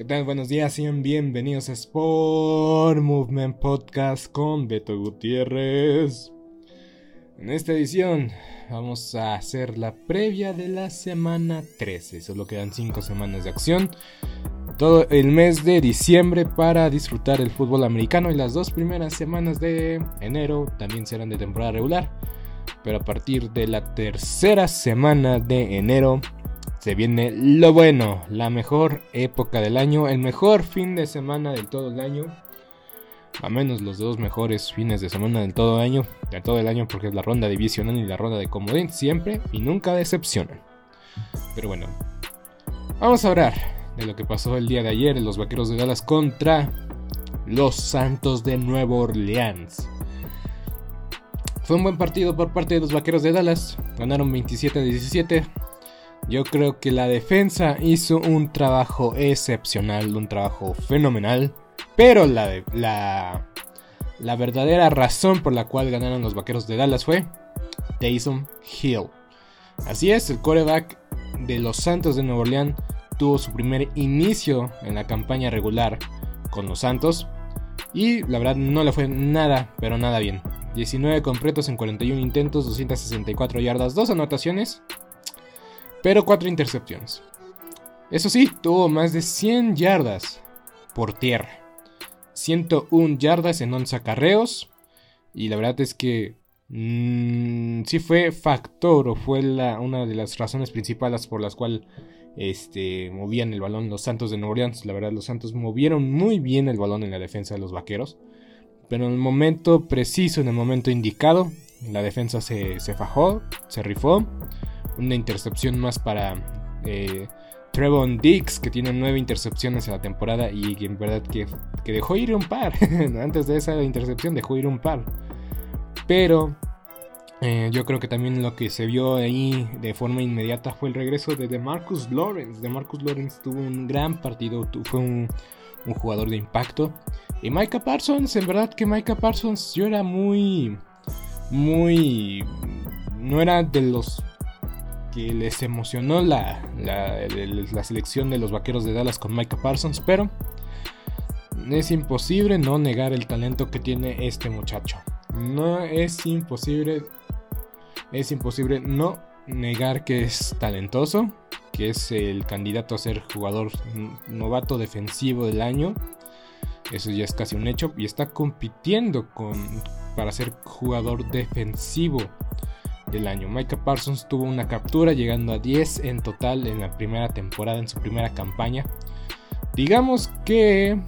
¿Qué tal? Buenos días, sean bienvenidos a Sport Movement Podcast con Beto Gutiérrez. En esta edición vamos a hacer la previa de la semana 13. Solo quedan 5 semanas de acción. Todo el mes de diciembre para disfrutar el fútbol americano y las dos primeras semanas de enero también serán de temporada regular. Pero a partir de la tercera semana de enero se viene lo bueno, la mejor época del año, el mejor fin de semana del todo el año. A menos los dos mejores fines de semana del todo el año, de todo el año porque es la ronda divisional y la ronda de comodín siempre y nunca decepcionan. Pero bueno, vamos a hablar de lo que pasó el día de ayer en los Vaqueros de Dallas contra los Santos de Nueva Orleans. Fue un buen partido por parte de los Vaqueros de Dallas, ganaron 27 a 17. Yo creo que la defensa hizo un trabajo excepcional, un trabajo fenomenal. Pero la, la, la verdadera razón por la cual ganaron los vaqueros de Dallas fue Taysom Hill. Así es, el coreback de los Santos de Nueva Orleans tuvo su primer inicio en la campaña regular con los Santos. Y la verdad no le fue nada, pero nada bien. 19 completos en 41 intentos, 264 yardas, 2 anotaciones pero 4 intercepciones. Eso sí, tuvo más de 100 yardas por tierra. 101 yardas en 11 acarreos. Y la verdad es que mmm, sí fue factor o fue una de las razones principales por las cuales este, movían el balón los Santos de Nueva Orleans. La verdad, los Santos movieron muy bien el balón en la defensa de los Vaqueros. Pero en el momento preciso, en el momento indicado, la defensa se, se fajó, se rifó una intercepción más para eh, Trevon Dix, que tiene nueve intercepciones en la temporada y en verdad que, dejó ir un par. Antes de esa intercepción dejó ir un par. pero eh, yo creo que también lo que se vio ahí de forma inmediata fue el regreso de DeMarcus Lawrence. DeMarcus Lawrence tuvo un gran partido, fue un, jugador de impacto. Y Micah Parsons, en verdad que Micah Parsons yo era muy, muy... No era de los que les emocionó la, la, selección de los Vaqueros de Dallas con Micah Parsons, pero es imposible no negar el talento que tiene este muchacho. No es imposible es imposible no negar que es talentoso, que es el candidato a ser jugador novato defensivo del año. Eso ya es casi un hecho. Y está compitiendo con, para ser jugador defensivo del año. Micah Parsons tuvo una captura llegando a 10 en total en la primera temporada, en su primera campaña. Digamos que...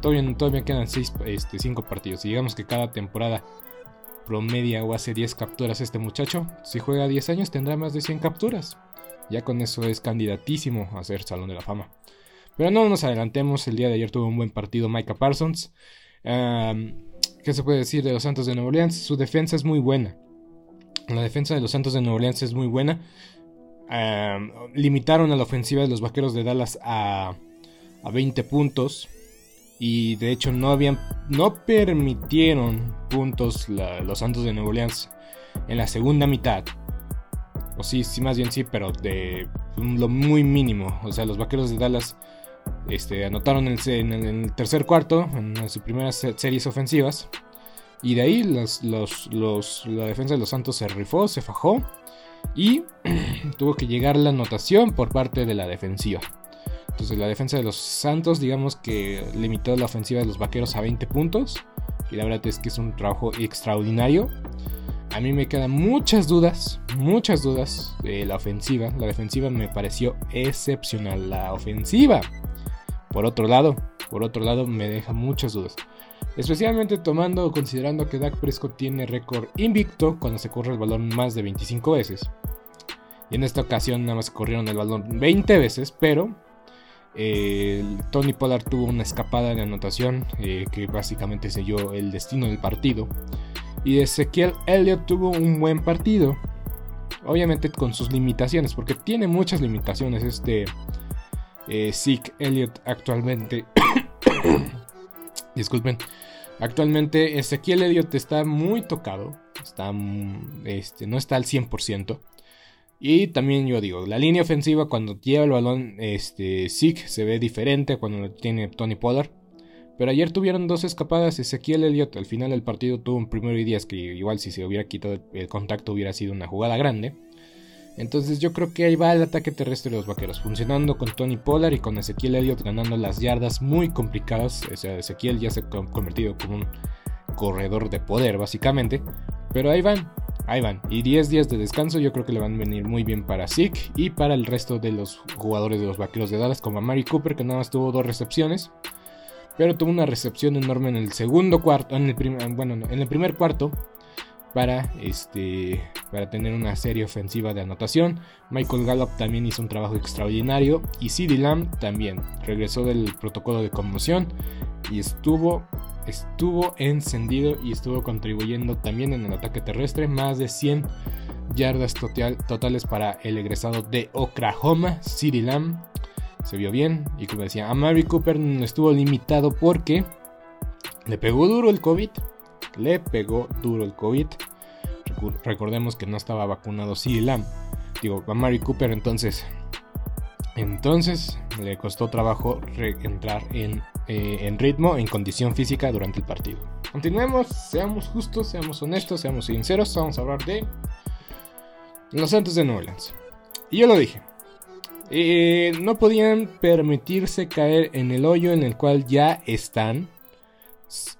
todavía, todavía quedan 5 este, partidos. Y digamos que cada temporada promedia o hace 10 capturas este muchacho, si juega 10 años tendrá más de 100 capturas. Ya con eso es candidatísimo a ser Salón de la Fama. Pero no nos adelantemos, el día de ayer tuvo un buen partido Micah Parsons. ¿Qué se puede decir de los Santos de Nueva Orleans? Su defensa es muy buena. La defensa de los Santos de Nueva Orleans es muy buena. limitaron a la ofensiva de los Vaqueros de Dallas a, a 20 puntos y de hecho no habían no permitieron puntos los Santos de Nueva Orleans en la segunda mitad. O sí, sí más bien sí, pero de lo muy mínimo. O sea, los Vaqueros de Dallas este, anotaron en el, tercer cuarto, en sus primeras series ofensivas. Y de ahí la defensa de los Santos se rifó, se fajó. Y tuvo que llegar la anotación por parte de la defensiva. Entonces la defensa de los Santos, digamos que limitó la ofensiva de los Vaqueros a 20 puntos. Y la verdad es que es un trabajo extraordinario. A mí me quedan muchas dudas, muchas dudas de la ofensiva. La defensiva me pareció excepcional. La ofensiva, por otro lado, por otro lado me deja muchas dudas. Especialmente tomando, considerando que Dak Prescott tiene récord invicto cuando se corre el balón más de 25 veces. Y en esta ocasión nada más corrieron el balón 20 veces, pero Tony Pollard tuvo una escapada de anotación eh, que básicamente selló el destino del partido. Y Ezequiel Elliott tuvo un buen partido. Obviamente con sus limitaciones, porque tiene muchas limitaciones este eh, Zeke Elliott actualmente. Disculpen. Actualmente Ezequiel Elliott está muy tocado. Está, este, no está al 100%. Y también yo digo, la línea ofensiva cuando lleva el balón, este, Zeke se ve diferente cuando lo tiene Tony Pollard. Pero ayer tuvieron dos escapadas. Ezequiel Elliott al final del partido tuvo un primero y diez que igual si se hubiera quitado el contacto hubiera sido una jugada grande. Entonces yo creo que ahí va el ataque terrestre de los vaqueros, funcionando con Tony Pollard y con Ezequiel Elliott ganando las yardas muy complicadas. O sea, Ezequiel ya se ha convertido como un corredor de poder, básicamente. Pero ahí van, Ahí van. Y 10 días de descanso yo creo que le van a venir muy bien para Zeke y para el resto de los jugadores de los Vaqueros de Dallas, como a Mari Cooper, que nada más tuvo dos recepciones. Pero tuvo una recepción enorme en el segundo cuarto, en el bueno, en el primer cuarto, para, este, para tener una serie ofensiva de anotación. Michael Gallup también hizo un trabajo extraordinario y CeeDee Lamb también regresó del protocolo de conmoción y estuvo estuvo encendido y estuvo contribuyendo también en el ataque terrestre. Más de 100 yardas totales para el egresado de Oklahoma, City Lamb. Se vio bien y como decía, a Mary Cooper estuvo limitado porque le pegó duro el COVID. Le pegó duro el COVID. Recordemos que no estaba vacunado City Lamb. Digo, a Mary Cooper entonces entonces le costó trabajo entrar en, eh, en, ritmo, en condición física durante el partido. Continuemos, seamos justos, seamos honestos, seamos sinceros. Vamos a hablar de los Santos de New Orleans. Y yo lo dije. Eh, no podían permitirse caer en el hoyo en el cual ya están.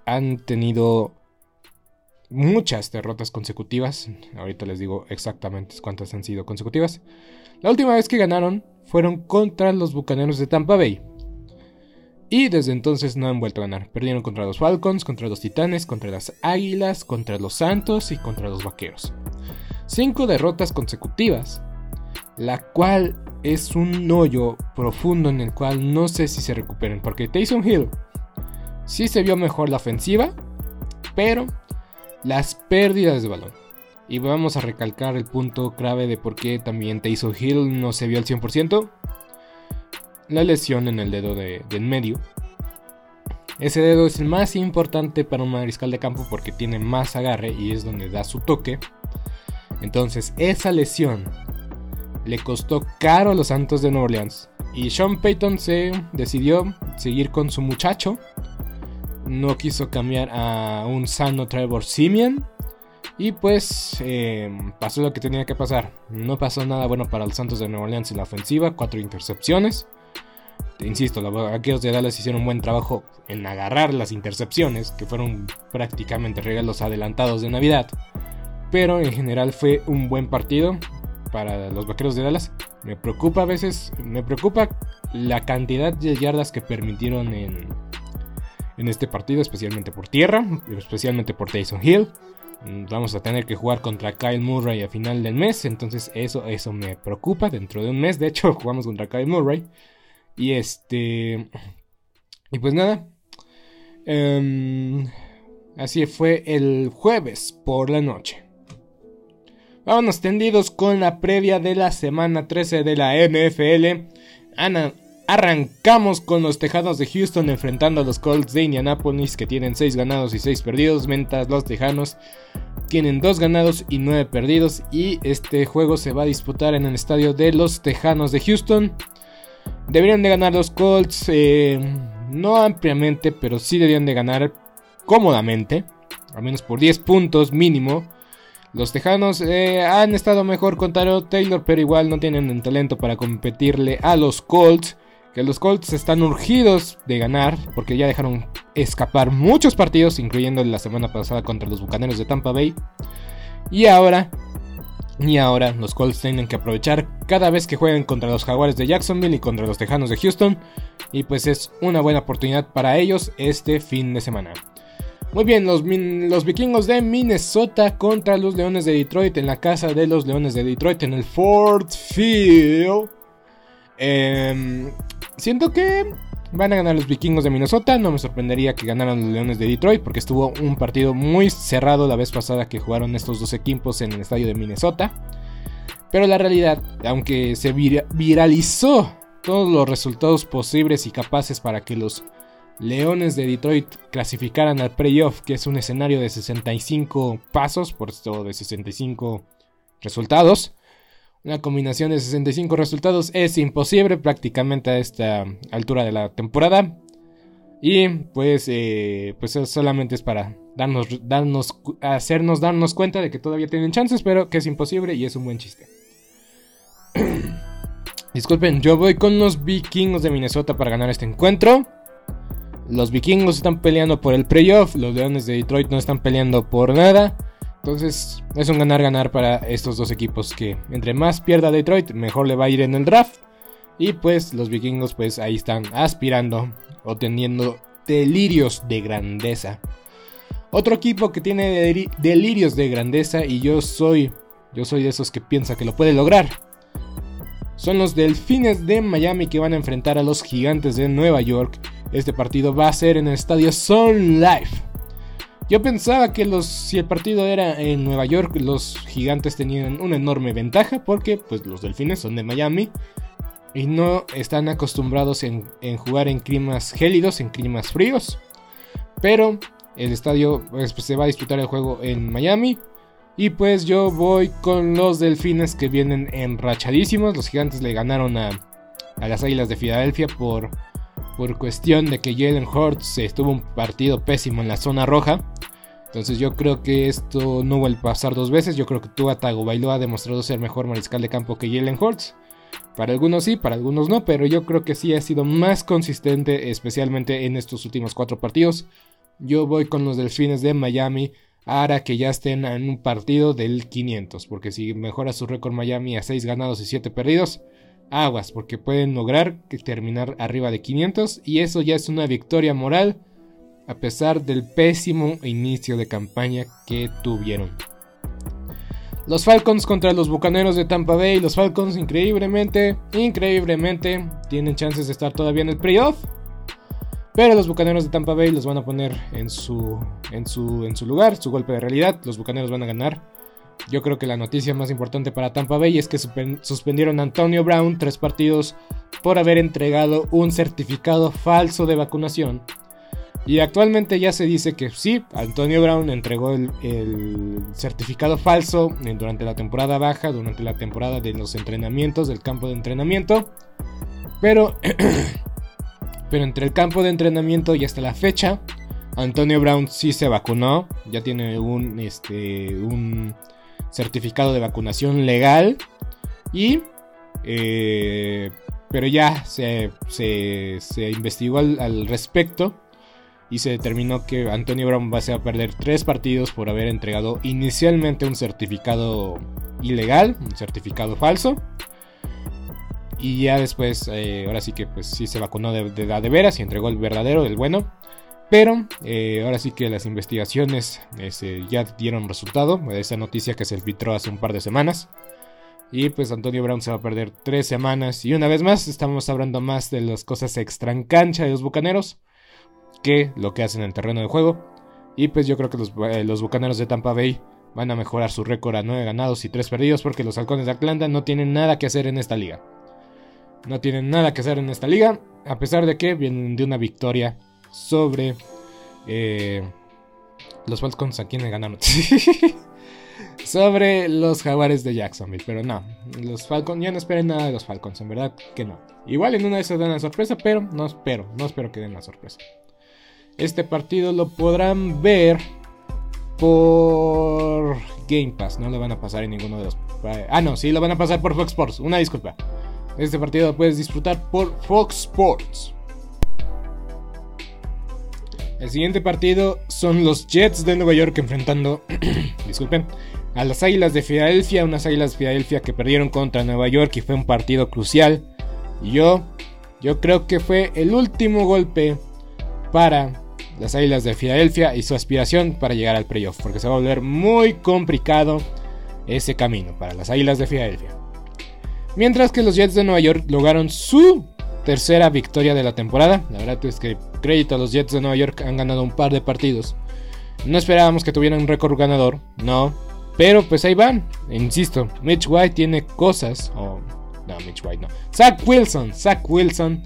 Han tenido muchas derrotas consecutivas. Ahorita les digo exactamente cuántas han sido consecutivas. La última vez que ganaron fueron contra los Bucaneros de Tampa Bay. Y desde entonces no han vuelto a ganar. Perdieron contra los Falcons, contra los Titanes, contra las Águilas, contra los Santos y contra los Vaqueros. Cinco derrotas consecutivas, la cual es un hoyo profundo en el cual no sé si se recuperen. Porque Taysom Hill sí se vio mejor la ofensiva, pero las pérdidas de balón. Y vamos a recalcar el punto clave de por qué también Taysom Hill no se vio al 100%. La lesión en el dedo de, en medio. Ese dedo es el más importante para un mariscal de campo porque tiene más agarre y es donde da su toque. Entonces esa lesión le costó caro a los Santos de Nueva Orleans. Y Sean Payton se decidió seguir con su muchacho. No quiso cambiar a un sano Trevor Simeon. Y pues em, pasó lo que tenía que pasar. No pasó nada bueno para los Santos de Nueva Orleans en la ofensiva. Cuatro intercepciones. Insisto, los vaqueros de Dallas hicieron un buen trabajo en agarrar las intercepciones, que fueron prácticamente regalos adelantados de Navidad. Pero en general fue un buen partido para los vaqueros de Dallas. Me preocupa a veces, me preocupa la cantidad de yardas que permitieron en, en este partido, especialmente por tierra, especialmente por Tyson Hill. Vamos a tener que jugar contra Kyle Murray a final del mes, entonces eso, eso me preocupa. Dentro de un mes, de hecho, jugamos contra Kyle Murray. Y este. Y pues nada. Em, así fue el jueves por la noche. Vámonos tendidos con la previa de la semana 13 de la NFL. Ana, arrancamos con los Tejanos de Houston enfrentando a los Colts de Indianapolis que tienen 6 ganados y 6 perdidos, mientras los Tejanos tienen 2 ganados y 9 perdidos y este juego se va a disputar en el estadio de los Tejanos de Houston. Deberían de ganar los Colts, eh, no ampliamente, pero sí deberían de ganar cómodamente, al menos por 10 puntos mínimo. Los Tejanos eh, han estado mejor con Taro Taylor, pero igual no tienen el talento para competirle a los Colts. Los Colts están urgidos de ganar, porque ya dejaron escapar muchos partidos, incluyendo la semana pasada contra los Bucaneros de Tampa Bay. Y ahora, y ahora los Colts tienen que aprovechar cada vez que jueguen contra los Jaguares de Jacksonville y contra los Tejanos de Houston. Y pues es una buena oportunidad para ellos este fin de semana. Muy bien, los, los, vikingos de Minnesota contra los Leones de Detroit en la casa de los Leones de Detroit en el Ford Field. Em, siento que van a ganar los vikingos de Minnesota. No me sorprendería que ganaran los Leones de Detroit porque estuvo un partido muy cerrado la vez pasada que jugaron estos dos equipos en el estadio de Minnesota. Pero la realidad, aunque se viralizó todos los resultados posibles y capaces para que los Leones de Detroit clasificaran al playoff, que es un escenario de 65 pasos, por esto de 65 resultados. Una combinación de 65 resultados es imposible prácticamente a esta altura de la temporada. Y pues, eh, pues solamente es para darnos, darnos, hacernos darnos cuenta de que todavía tienen chances, pero que es imposible y es un buen chiste. Disculpen, yo voy con los vikingos de Minnesota para ganar este encuentro. Los vikingos están peleando por el playoff, los leones de Detroit no están peleando por nada. Entonces es un ganar-ganar para estos dos equipos que entre más pierda Detroit, mejor le va a ir en el draft. Y pues los vikingos pues ahí están aspirando o teniendo delirios de grandeza. Otro equipo que tiene delirios de grandeza y yo soy yo soy de esos que piensa que lo puede lograr. Son los Delfines de Miami que van a enfrentar a los Gigantes de Nueva York este partido va a ser en el estadio Sun Life. Yo pensaba que los, si el partido era en Nueva York, los gigantes tenían una enorme ventaja porque pues, los delfines son de Miami y no están acostumbrados en, jugar en climas gélidos, en climas fríos. Pero el estadio pues, se va a disputar el juego en Miami. Y pues yo voy con los delfines que vienen enrachadísimos. Los gigantes le ganaron a, a las Águilas de Filadelfia por por cuestión de que Jalen Hurts estuvo un partido pésimo en la zona roja. Entonces yo creo que esto no vuelve a pasar dos veces. Yo creo que Tua Tagovailoa ha demostrado ser mejor mariscal de campo que Jalen Hurts. Para algunos sí, para algunos no, pero yo creo que sí ha sido más consistente, especialmente en estos últimos cuatro partidos. Yo voy con los Delfines de Miami ahora que ya estén en un partido del 500, porque si mejora su récord Miami a 6 ganados y 7 perdidos, aguas, porque pueden lograr terminar arriba de 500 y eso ya es una victoria moral a pesar del pésimo inicio de campaña que tuvieron. Los Falcons contra los Bucaneros de Tampa Bay. Los Falcons increíblemente, increíblemente tienen chances de estar todavía en el playoff. Pero los Bucaneros de Tampa Bay los van a poner en su, en su, en su lugar, su golpe de realidad. Los Bucaneros van a ganar. Yo creo que la noticia más importante para Tampa Bay es que suspendieron a Antonio Brown tres partidos por haber entregado un certificado falso de vacunación. Y actualmente ya se dice que sí, Antonio Brown entregó el, certificado falso durante la temporada baja, durante la temporada de los entrenamientos, del campo de entrenamiento. Pero Pero entre el campo de entrenamiento y hasta la fecha, Antonio Brown sí se vacunó. Ya tiene un, este, un certificado de vacunación legal. Y... Eh, pero ya se, se, investigó al, respecto y se determinó que Antonio Brown va a perder tres partidos por haber entregado inicialmente un certificado ilegal, un certificado falso. Y ya después, eh, ahora sí que pues sí se vacunó de, de, veras y entregó el verdadero, el bueno. Pero eh, ahora sí que las investigaciones este, ya dieron resultado. Esa noticia que se filtró hace un par de semanas. Y pues Antonio Brown se va a perder tres semanas. Y una vez más estamos hablando más de las cosas extra en cancha de los Bucaneros. Que lo que hacen en el terreno de juego. Y pues yo creo que los, eh, los Bucaneros de Tampa Bay van a mejorar su récord a 9 ganados y 3 perdidos. Porque los halcones de Atlanta no tienen nada que hacer en esta liga. No tienen nada que hacer en esta liga, a pesar de que vienen de una victoria sobre eh, los Falcons. ¿A quién le ganaron? sobre los Jaguares de Jacksonville. Pero no, los Falcons, ya no esperen nada de los Falcons, en verdad que no. Igual en una de esas dan la sorpresa, pero no espero, no espero que den la sorpresa. Este partido lo podrán ver por Game Pass, no lo van a pasar en ninguno de los... Ah, no, sí, lo van a pasar por Fox Sports, una disculpa. Este partido lo puedes disfrutar por Fox Sports. El siguiente partido son los Jets de Nueva York enfrentando, disculpen, a las Águilas de Filadelfia, unas Águilas de Filadelfia que perdieron contra Nueva York y fue un partido crucial. Y yo, yo creo que fue el último golpe para las Águilas de Filadelfia y su aspiración para llegar al playoff, porque se va a volver muy complicado ese camino para las Águilas de Filadelfia. Mientras que los Jets de Nueva York lograron su tercera victoria de la temporada. La verdad es que crédito a los Jets de Nueva York han ganado un par de partidos. No esperábamos que tuvieran un récord ganador, no. Pero pues ahí van. Insisto, Mitch White tiene cosas. Oh, no, Mitch White no. Zach Wilson. Zach Wilson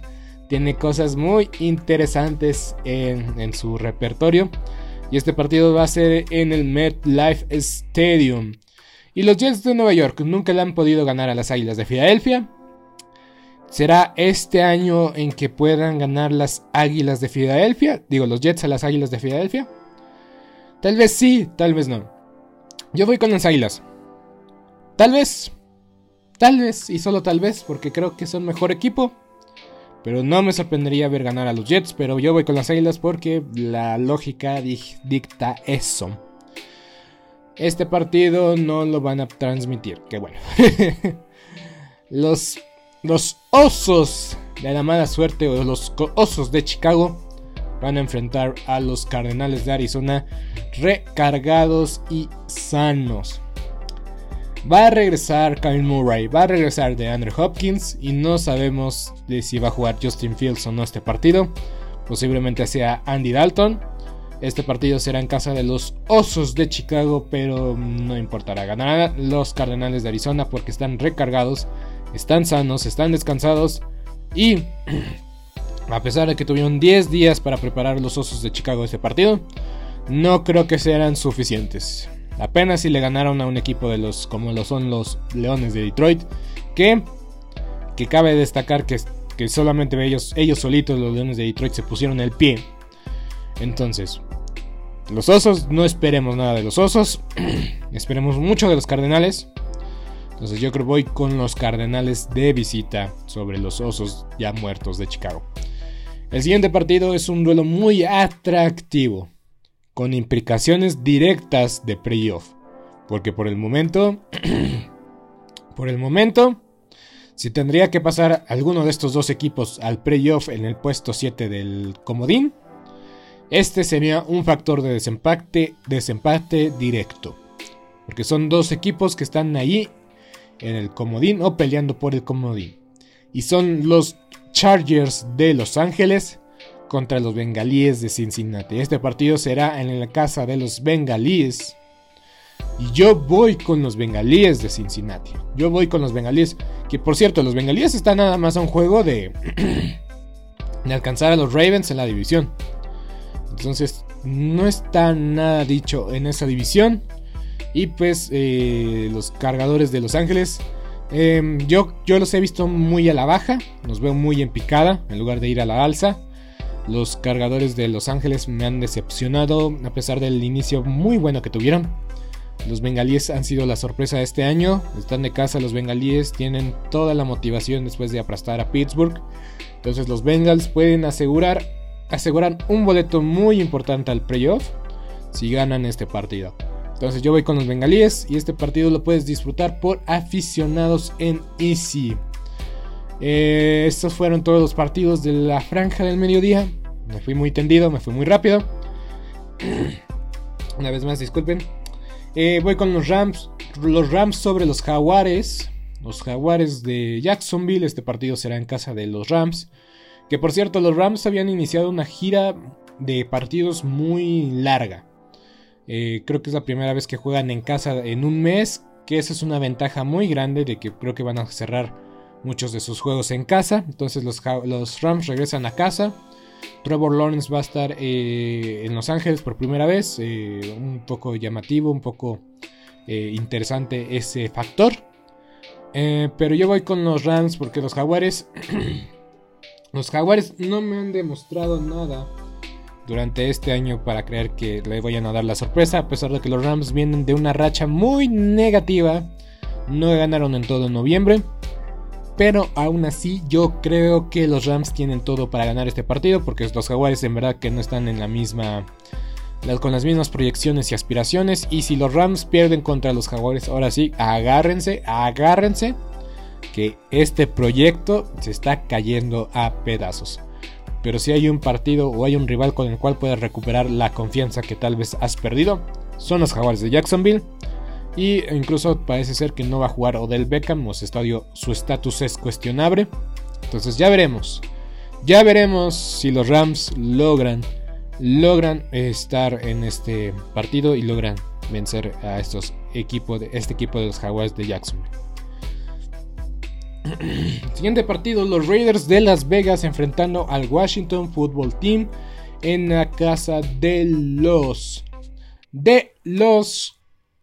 tiene cosas muy interesantes en, en su repertorio. Y este partido va a ser en el MetLife Stadium. Y los Jets de Nueva York nunca le han podido ganar a las Águilas de Filadelfia. ¿Será este año en que puedan ganar las Águilas de Filadelfia? Digo, los Jets a las Águilas de Filadelfia. Tal vez sí, tal vez no. Yo voy con las Águilas. Tal vez. Tal vez, y solo tal vez, porque creo que son mejor equipo. Pero no me sorprendería ver ganar a los Jets, pero yo voy con las Águilas porque la lógica dicta eso. Este partido no lo van a transmitir. Qué bueno. los, los osos de la mala suerte o los osos de Chicago van a enfrentar a los Cardenales de Arizona recargados y sanos. Va a regresar Kyle Murray, va a regresar de Andrew Hopkins y no sabemos de si va a jugar Justin Fields o no este partido. Posiblemente sea Andy Dalton. Este partido será en casa de los Osos de Chicago, pero no importará. Ganarán los Cardenales de Arizona porque están recargados, están sanos, están descansados y a pesar de que tuvieron 10 días para preparar los Osos de Chicago este partido, no creo que sean suficientes. Apenas si le ganaron a un equipo de los como lo son los Leones de Detroit, que, que cabe destacar que, que solamente ellos, ellos solitos, los Leones de Detroit, se pusieron el pie. Entonces, los osos, no esperemos nada de los osos. esperemos mucho de los cardenales. Entonces yo creo que voy con los cardenales de visita sobre los osos ya muertos de Chicago. El siguiente partido es un duelo muy atractivo, con implicaciones directas de playoff. Porque por el momento, por el momento, si tendría que pasar alguno de estos dos equipos al playoff en el puesto 7 del comodín, este sería un factor de desempate, desempate directo. Porque son dos equipos que están ahí en el comodín o peleando por el comodín. Y son los Chargers de Los Ángeles contra los bengalíes de Cincinnati. Este partido será en la casa de los bengalíes. Y yo voy con los bengalíes de Cincinnati. Yo voy con los bengalíes. Que por cierto, los bengalíes están nada más a un juego de, de alcanzar a los Ravens en la división. Entonces, no está nada dicho en esa división. Y pues eh, los cargadores de Los Ángeles. Em, yo, yo los he visto muy a la baja. Los veo muy en picada en lugar de ir a la alza. Los cargadores de Los Ángeles me han decepcionado a pesar del inicio muy bueno que tuvieron. Los bengalíes han sido la sorpresa de este año. Están de casa los bengalíes, tienen toda la motivación después de aplastar a Pittsburgh. Entonces los Bengals pueden asegurar, asegurar un boleto muy importante al playoff si ganan este partido. Entonces yo voy con los bengalíes y este partido lo puedes disfrutar por aficionados en Easy. Eh, estos fueron todos los partidos de la franja del mediodía. Me fui muy tendido, me fui muy rápido. Una vez más, disculpen. Eh, voy con los Rams. Los Rams sobre los Jaguares. Los Jaguares de Jacksonville. Este partido será en casa de los Rams. Que por cierto, los Rams habían iniciado una gira de partidos muy larga. Eh, creo que es la primera vez que juegan en casa en un mes. Que esa es una ventaja muy grande de que creo que van a cerrar muchos de sus juegos en casa. Entonces los, los Rams regresan a casa. Trevor Lawrence va a estar eh, en Los Ángeles por primera vez. Eh, un poco llamativo, un poco interesante ese factor. pero yo voy con los Rams porque los Jaguares. los Jaguares no me han demostrado nada durante este año para creer que le vayan a dar la sorpresa. A pesar de que los Rams vienen de una racha muy negativa. No ganaron en todo noviembre. Pero aún así yo creo que los Rams tienen todo para ganar este partido porque los Jaguares en verdad que no están en la misma con las mismas proyecciones y aspiraciones y si los Rams pierden contra los Jaguares, ahora sí, agárrense, agárrense que este proyecto se está cayendo a pedazos. Pero si hay un partido o hay un rival con el cual puedes recuperar la confianza que tal vez has perdido, son los Jaguares de Jacksonville. Y incluso parece ser que no va a jugar Odell Beckham, o su estatus es cuestionable. Entonces ya veremos. Ya veremos si los Rams logran, logran estar en este partido y logran vencer a estos equipos este equipo de los Jaguars de Jacksonville. Siguiente partido, los Raiders de Las Vegas enfrentando al Washington Football Team en la casa de los de los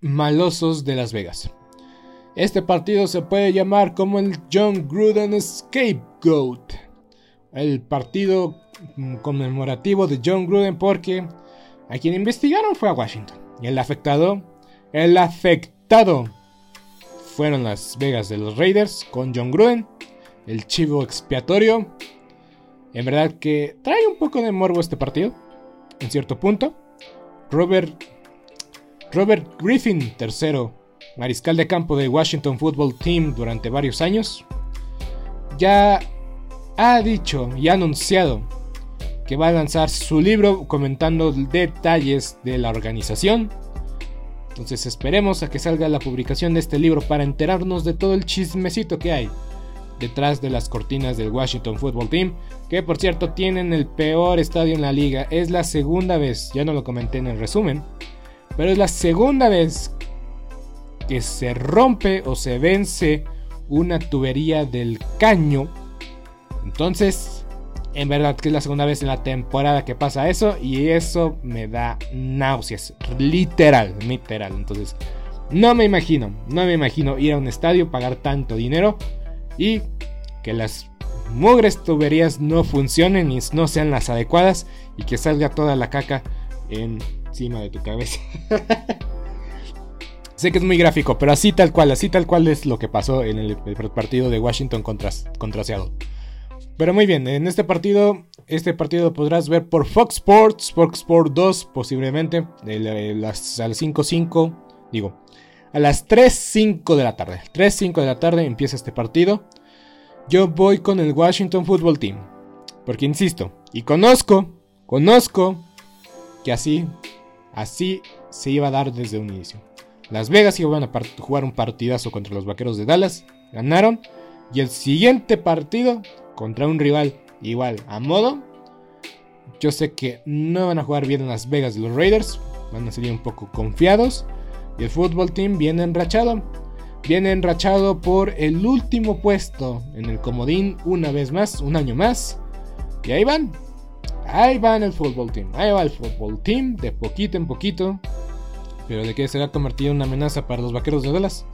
malosos de Las Vegas. Este partido se puede llamar como el John Gruden Scapegoat. El partido conmemorativo de John Gruden porque a quien investigaron fue a Washington. Y el afectado, el afectado fueron Las Vegas de los Raiders con John Gruden, el chivo expiatorio. En verdad que trae un poco de morbo este partido, en cierto punto. Robert Robert Griffin III, mariscal de campo de Washington Football Team durante varios años, ya ha dicho y ha anunciado que va a lanzar su libro comentando detalles de la organización. Entonces esperemos a que salga la publicación de este libro para enterarnos de todo el chismecito que hay detrás de las cortinas del Washington Football Team, que por cierto tienen el peor estadio en la liga. Es la segunda vez, ya no lo comenté en el resumen, pero es la segunda vez que se rompe o se vence una tubería del caño. Entonces, En verdad que es la segunda vez en la temporada que pasa eso y eso me da náuseas. Literal, literal. Entonces, no me imagino, no me imagino ir a un estadio, pagar tanto dinero y que las mugres tuberías no funcionen y no sean las adecuadas y que salga toda la caca de tu cabeza. sé que es muy gráfico, pero así tal cual, así tal cual es lo que pasó en el, partido de Washington contra, contra Seattle. Pero muy bien, en este partido, este partido podrás ver por Fox Sports, Fox Sports 2 posiblemente, las, a las 5.5, digo, a las 3.05 de la tarde. 3.05 de la tarde empieza este partido. Yo voy con el Washington Football Team. Porque insisto, y conozco, conozco que así, así se iba a dar desde un inicio. Las Vegas iban a jugar un partidazo contra los Vaqueros de Dallas, ganaron. Y el siguiente partido contra un rival igual a modo. Yo sé que no van a jugar bien en Las Vegas los Raiders, van a salir un poco confiados. Y el fútbol team viene enrachado. Viene enrachado por el último puesto en el comodín una vez más, un año más. Y ahí van. Ahí van el fútbol team. Ahí va el fútbol team de poquito en poquito. Pero de que se ha convertido en una amenaza para los vaqueros de Dallas.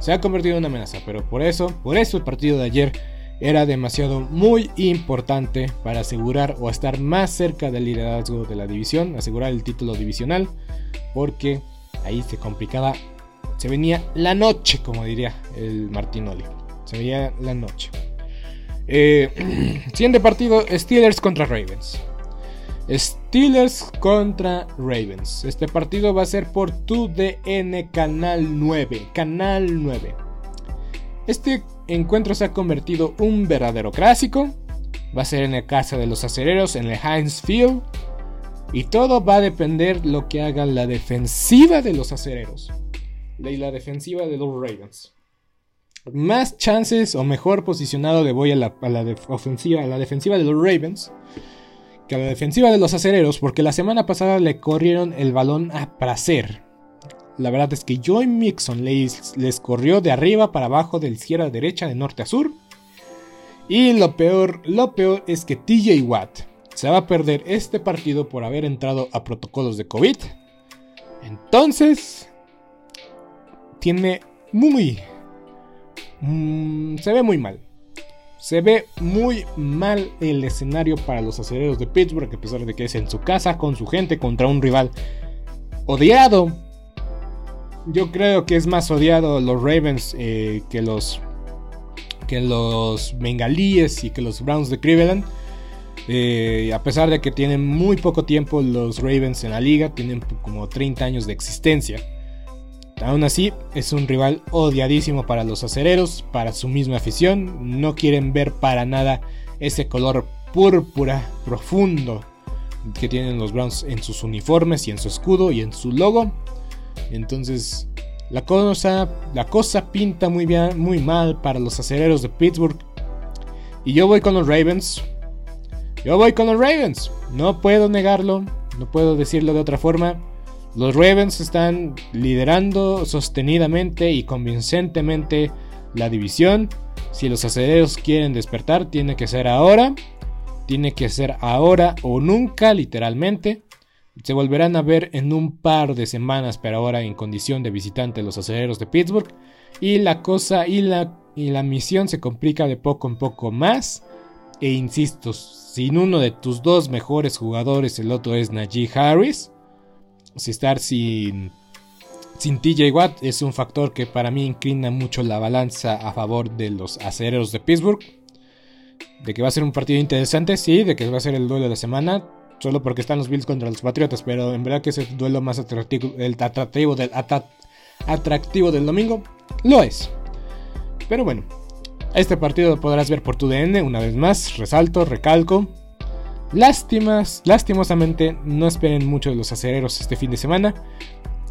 Se ha convertido en una amenaza. Pero por eso, por eso el partido de ayer era demasiado muy importante para asegurar o estar más cerca del liderazgo de la división, asegurar el título divisional. Porque ahí se complicaba se venía la noche, como diría el Martinoli. Se veía la noche. Eh, siguiente partido, Steelers contra Ravens. Steelers contra Ravens. Este partido va a ser por TUDN Canal 9. Canal 9. Este encuentro se ha convertido un verdadero clásico. Va a ser en la casa de los acereros, en el Heinz Field. Y todo va a depender lo que haga la defensiva de los acereros de la defensiva de los Ravens. Más chances o mejor posicionado de voy a la, ofensiva, a la defensiva de los Ravens que a la defensiva de los acereros, porque la semana pasada le corrieron el balón a placer. La verdad es que Joy Mixon les, les corrió de arriba para abajo, de izquierda a derecha, de norte a sur. Y lo peor, lo peor es que TJ Watt se va a perder este partido por haber entrado a protocolos de COVID. Entonces, tiene muy... Mm, se ve muy mal. Se ve muy mal el escenario para los aceleros de Pittsburgh, a pesar de que es en su casa, con su gente, contra un rival odiado. Yo creo que es más odiado los Ravens eh, que los que los Bengalíes y que los Browns de Cleveland. Eh, a pesar de que tienen muy poco tiempo los Ravens en la liga, tienen como 30 años de existencia. Aún así, es un rival odiadísimo para los acereros, para su misma afición. No quieren ver para nada ese color púrpura profundo que tienen los Browns en sus uniformes y en su escudo y en su logo. Entonces, la cosa, la cosa pinta muy bien, muy mal para los acereros de Pittsburgh. Y yo voy con los Ravens. Yo voy con los Ravens. No puedo negarlo, no puedo decirlo de otra forma. Los Ravens están liderando sostenidamente y convincentemente la división. Si los aceleros quieren despertar, tiene que ser ahora. Tiene que ser ahora o nunca, literalmente. Se volverán a ver en un par de semanas, pero ahora en condición de visitante los aceleros de Pittsburgh. Y la cosa y la, y la misión se complica de poco en poco más. E insisto, sin uno de tus dos mejores jugadores, el otro es Najee Harris si estar sin, sin TJ Watt es un factor que para mí inclina mucho la balanza a favor de los aceleros de Pittsburgh. De que va a ser un partido interesante, sí, de que va a ser el duelo de la semana, solo porque están los Bills contra los Patriotas, pero en verdad que es el duelo más atractivo, el atractivo del, atractivo del domingo, lo es. Pero bueno, este partido lo podrás ver por tu DN una vez más, resalto, recalco. Lástimas, lastimosamente, no esperen mucho de los acereros este fin de semana.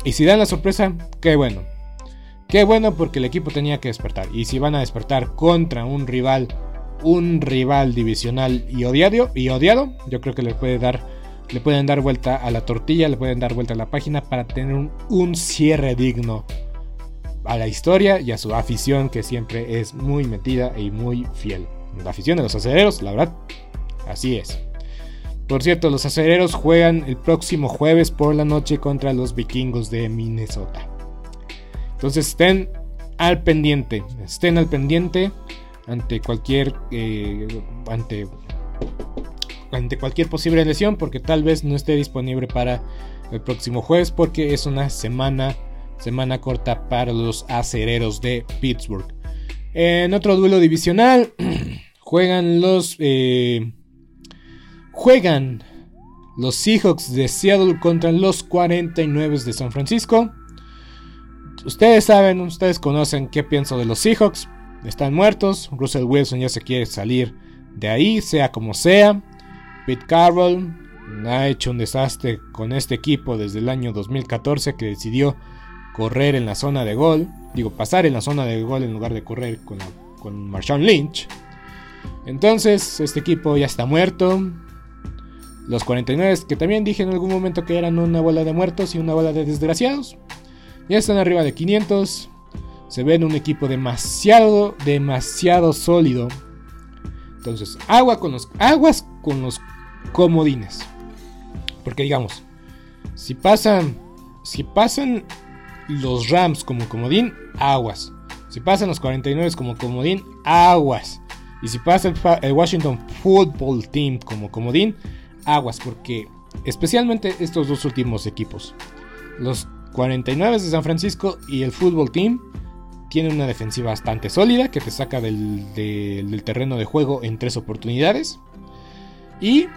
Y si dan la sorpresa, qué bueno. Qué bueno porque el equipo tenía que despertar. Y si van a despertar contra un rival, un rival divisional y odiado, y odiado yo creo que le puede dar, le pueden dar vuelta a la tortilla, le pueden dar vuelta a la página para tener un, un cierre digno a la historia y a su afición que siempre es muy metida y muy fiel. La afición de los aceleros, la verdad, Así es. Por cierto, los acereros juegan el próximo jueves por la noche contra los vikingos de Minnesota. Entonces estén al pendiente, estén al pendiente ante cualquier eh, ante ante cualquier posible lesión porque tal vez no esté disponible para el próximo jueves porque es una semana semana corta para los acereros de Pittsburgh. En otro duelo divisional juegan los eh, juegan los Seahawks de Seattle contra los 49 de San Francisco. Ustedes saben, ustedes conocen qué pienso de los Seahawks. Están muertos. Russell Wilson ya se quiere salir de ahí, sea como sea. Pete Carroll ha hecho un desastre con este equipo desde el año 2014 que decidió correr en la zona de gol. Digo, pasar en la zona de gol en lugar de correr con, con Marshawn Lynch. Entonces, este equipo ya está muerto. Los 49, que también dije en algún momento que eran una bola de muertos y una bola de desgraciados, ya están arriba de 500. Se ven un equipo demasiado, demasiado sólido. Entonces, agua con los, aguas con los comodines. Porque digamos, si pasan, si pasan los Rams como comodín, aguas. Si pasan los 49 como comodín, aguas. Y si pasa el Washington Football Team como comodín, aguas, porque especialmente estos dos últimos equipos, los 49 de San Francisco y el Football Team, tienen una defensiva bastante sólida que te saca del, terreno de juego en tres oportunidades. Y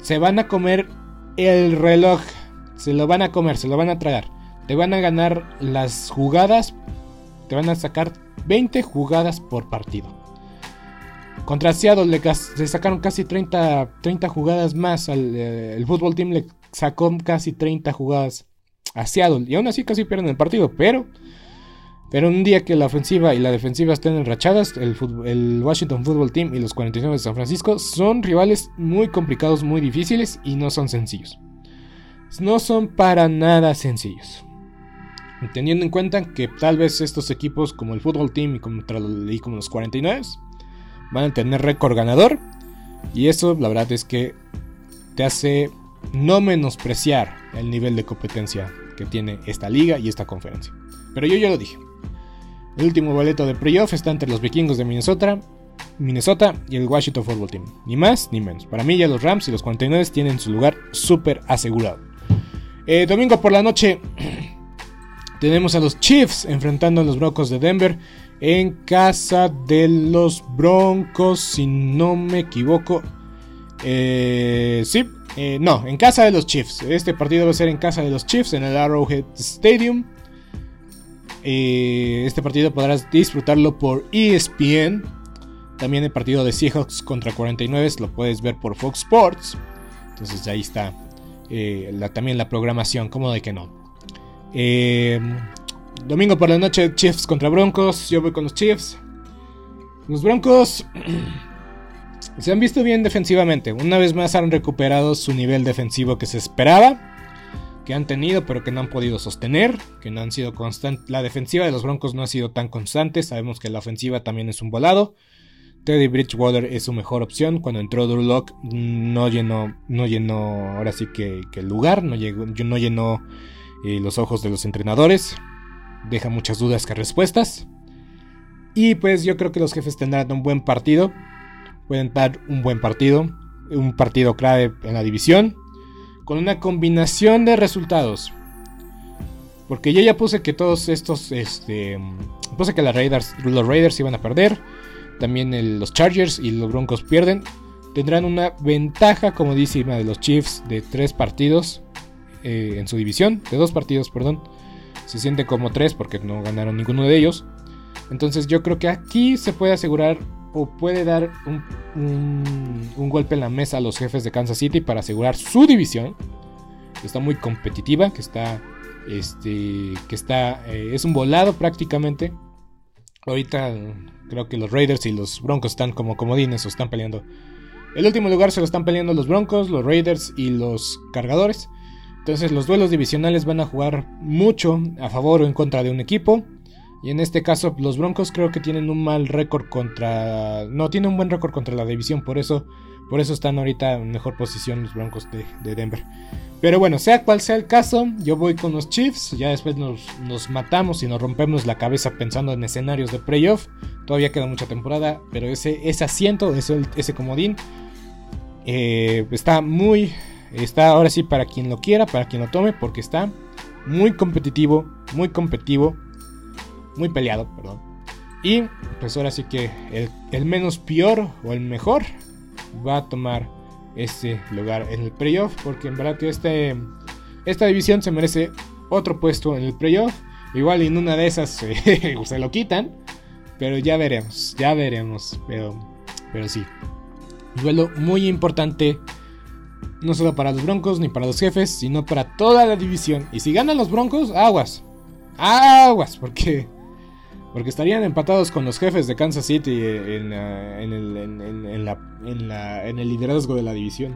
se van a comer el reloj. Se lo van a comer, se lo van a tragar. Te van a ganar las jugadas. Te van a sacar 20 jugadas por partido. Contra Seattle le, sacaron casi 30, 30 jugadas más. Eh, el fútbol team le sacó casi 30 jugadas a Seattle. Y aún así casi pierden el partido. Pero, pero un día que la ofensiva y la defensiva estén enrachadas, el, el Washington Football Team y los 49 de San Francisco son rivales muy complicados, muy difíciles y no son sencillos. No son para nada sencillos. Teniendo en cuenta que tal vez estos equipos como el Football Team y como, y como los 49 van a tener récord ganador. Y eso la verdad es que te hace no menospreciar el nivel de competencia que tiene esta liga y esta conferencia. Pero yo ya lo dije. El último boleto de playoff está entre los vikingos de Minnesota, Minnesota y el Washington Football Team. Ni más ni menos. Para mí ya los Rams y los 49 tienen su lugar súper asegurado. Eh, domingo por la noche tenemos a los Chiefs enfrentando a los Broncos de Denver en casa de los Broncos, si no me equivoco. Eh, sí, eh, no, en casa de los Chiefs. Este partido va a ser en casa de los Chiefs, en el Arrowhead Stadium. Eh, este partido podrás disfrutarlo por ESPN. También el partido de Seahawks contra 49 lo puedes ver por Fox Sports. Entonces ahí está también la programación, como de que no. Domingo por la noche, Chiefs contra Broncos. Yo voy con los Chiefs. Los Broncos se han visto bien defensivamente. Una vez más han recuperado su nivel defensivo que se esperaba. Que han tenido, pero que no han podido sostener. Que no han sido constantes. La defensiva de los Broncos no ha sido tan constante. Sabemos que la ofensiva también es un volado. Teddy Bridgewater es su mejor opción. Cuando entró Drew Lock no llenó, no llenó ahora sí que, el lugar, no, llegó, no llenó eh, los ojos de los entrenadores deja muchas dudas que respuestas. Y pues yo creo que los jefes tendrán un buen partido. Pueden dar un buen partido. Un partido clave en la división. Con una combinación de resultados. Porque yo ya puse que todos estos. Este, puse que los Raiders, los Raiders iban a perder. También los Chargers y los Broncos pierden. Tendrán una ventaja como dice de los Chiefs de tres partidos eh, en su división. De dos partidos, perdón se siente como tres porque no ganaron ninguno de ellos. Entonces yo creo que aquí se puede asegurar o puede dar un, golpe en la mesa a los jefes de Kansas City para asegurar su división. Que está muy competitiva, que está, este, que está, eh, es un volado prácticamente. Ahorita creo que los Raiders y los Broncos están como comodines o están peleando. El último lugar se lo están peleando los Broncos, los Raiders y los Cargadores. Entonces los duelos divisionales van a jugar mucho a favor o en contra de un equipo. Y en este caso, los Broncos creo que tienen un mal récord contra. No, tienen un buen récord contra la división. Por eso, por eso están ahorita en mejor posición los Broncos de, Denver. Pero bueno, sea cual sea el caso, yo voy con los Chiefs. Ya después nos, matamos y nos rompemos la cabeza pensando en escenarios de playoff. Todavía queda mucha temporada, pero ese, ese asiento, ese, ese comodín, eh, está muy. Está ahora sí para quien lo quiera, para quien lo tome, porque está muy competitivo, muy competitivo muy peleado, perdón. Y pues ahora sí que el, menos peor o el mejor va a tomar este lugar en el playoff. Porque en verdad que este, esta división se merece otro puesto en el playoff. Igual en una de esas se lo quitan. Pero ya veremos, ya veremos. Pero, pero sí. Duelo muy importante. No solo para los Broncos ni para los jefes, sino para toda la división. Y si ganan los Broncos, aguas. Aguas, porque porque estarían empatados con los jefes de Kansas City en, el, liderazgo de la división.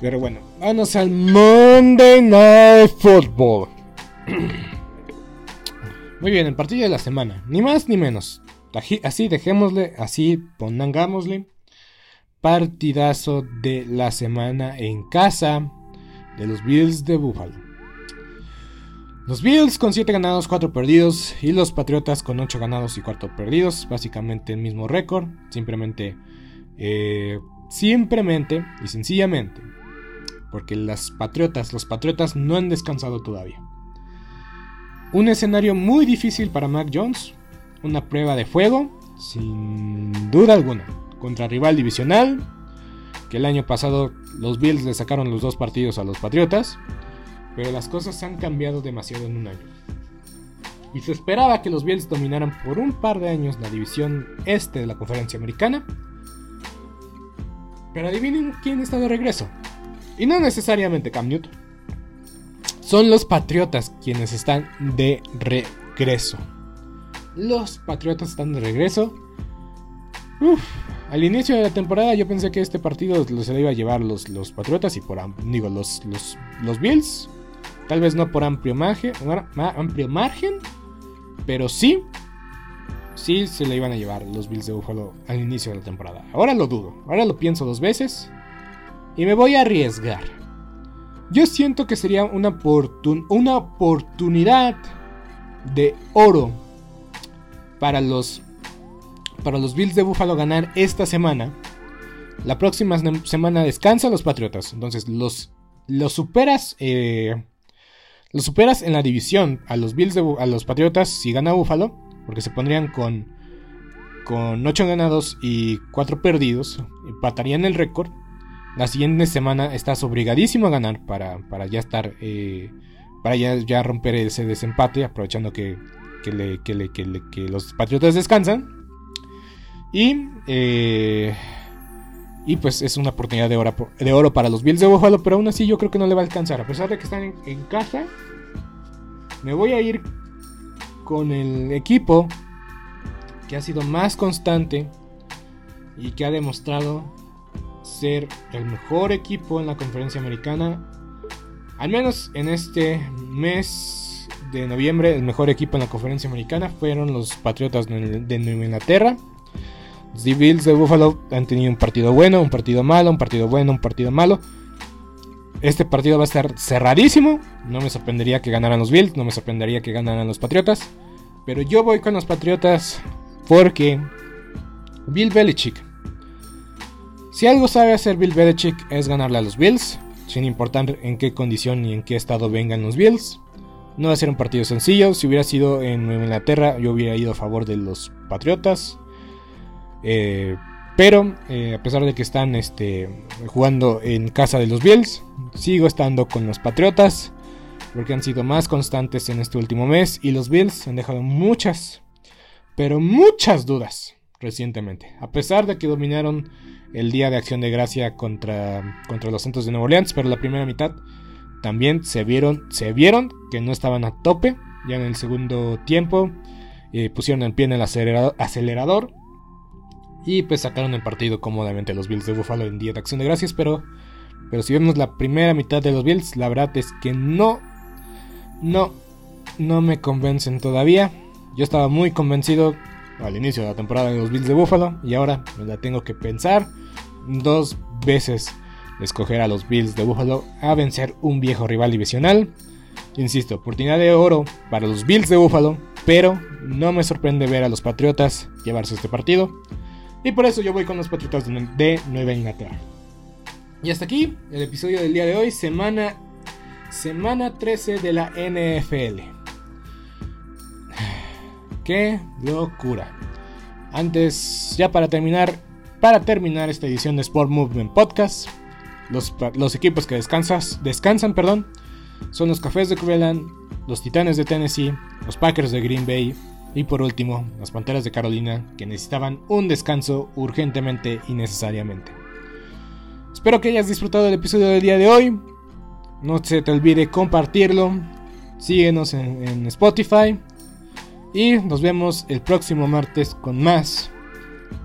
Pero bueno, vamos al Monday Night Football. Muy bien, el partido de la semana. Ni más ni menos. Así dejémosle, así pongámosle. Partidazo de la semana en casa de los Bills de Buffalo. Los Bills con 7 ganados, 4 perdidos y los Patriotas con 8 ganados y 4 perdidos. Básicamente el mismo récord. Simplemente, eh, simplemente y sencillamente. Porque las Patriotas, los Patriotas no han descansado todavía. Un escenario muy difícil para Mac Jones. Una prueba de fuego, sin duda alguna. Contra rival divisional. Que el año pasado los Bills le sacaron los dos partidos a los Patriotas pero las cosas han cambiado demasiado en un año. Y se esperaba que los Bills dominaran por un par de años la división este de la conferencia americana. Pero adivinen quién está de regreso. Y no necesariamente Cam Newton. Son los Patriotas quienes están de regreso. Los Patriotas están de regreso. Uf, al inicio de la temporada yo pensé que este partido se lo iba a llevar los, los Patriotas y por digo los, los, Bills Tal vez no por amplio margen, pero sí, sí se le iban a llevar los Bills de Buffalo al inicio de la temporada. Ahora lo dudo, ahora lo pienso dos veces y me voy a arriesgar. Yo siento que sería una oportunidad de oro para los, para los Bills de Buffalo ganar esta semana. La próxima semana descansa los Patriotas. Entonces los, los superas eh, lo superas en la división a los Bills a los Patriotas si gana Buffalo, porque se pondrían con con 8 ganados y 4 perdidos, empatarían el récord. La siguiente semana estás obligadísimo a ganar para, para ya estar eh, para ya, ya, romper ese desempate, aprovechando que, que, le, que, le, que, los Patriotas descansan. Y eh, y pues es una oportunidad de oro, para los Bills de Buffalo, pero aún así yo creo que no le va a alcanzar. A pesar de que están en, casa, me voy a ir con el equipo que ha sido más constante y que ha demostrado ser el mejor equipo en la conferencia americana. Al menos en este mes de noviembre, el mejor equipo en la conferencia americana fueron los Patriotas de Nueva Inglaterra. Los Bills de Buffalo han tenido un partido bueno, un partido malo, un partido bueno, un partido malo. Este partido va a estar cerradísimo. No me sorprendería que ganaran los Bills, no me sorprendería que ganaran los Patriotas. Pero yo voy con los Patriotas porque Bill Belichick. Si algo sabe hacer Bill Belichick es ganarle a los Bills, sin importar en qué condición ni en qué estado vengan los Bills. No va a ser un partido sencillo. Si hubiera sido en Nueva Inglaterra, yo hubiera ido a favor de los Patriotas. Eh, pero eh, a pesar de que están este, jugando en casa de los Bills, sigo estando con los Patriotas. Porque han sido más constantes en este último mes. Y los Bills han dejado muchas, pero muchas dudas recientemente. A pesar de que dominaron el día de acción de gracia contra, contra los Santos de Nueva Orleans. Pero la primera mitad también se vieron, se vieron que no estaban a tope. Ya en el segundo tiempo eh, pusieron el pie en el acelerador y pues sacaron el partido cómodamente los Bills de Buffalo en día de acción de gracias. Pero, pero si vemos la primera mitad de los Bills, la verdad es que no, no, no me convencen todavía. Yo estaba muy convencido al inicio de la temporada de los Bills de Buffalo y ahora me la tengo que pensar dos veces escoger a los Bills de Buffalo a vencer un viejo rival divisional. Insisto, oportunidad de oro para los Bills de Buffalo, pero no me sorprende ver a los Patriotas llevarse este partido. Y por eso yo voy con los Patriotas de Nueva Inglaterra. Y hasta aquí el episodio del día de hoy, semana, semana 13 de la NFL. Qué locura. Antes, ya para terminar, para terminar esta edición de Sport Movement Podcast, los, equipos que descansas, descansan perdón, son los Cafés de Cleveland, los Titanes de Tennessee, los Packers de Green Bay y por último las Panteras de Carolina que necesitaban un descanso urgentemente y necesariamente. Espero que hayas disfrutado del episodio del día de hoy. No se te olvide compartirlo. Síguenos en, en Spotify. Y nos vemos el próximo martes con más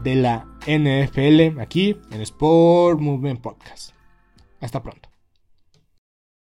de la NFL aquí en Sport Movement Podcast. Hasta pronto.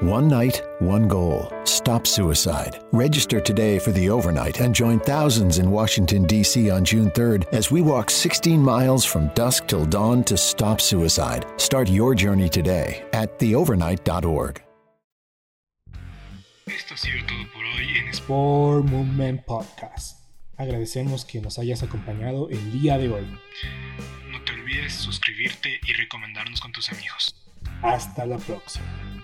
One night, one goal. Stop suicide. Register today for the overnight and join thousands in Washington, D.C. on June 3rd as we walk 16 miles from dusk till dawn to stop suicide. Start your journey today at theovernight.org. Esto ha sido todo por hoy en Sport Movement Podcast. Agradecemos que nos hayas acompañado el día de hoy. No te olvides suscribirte y recomendarnos con tus amigos. Hasta la próxima.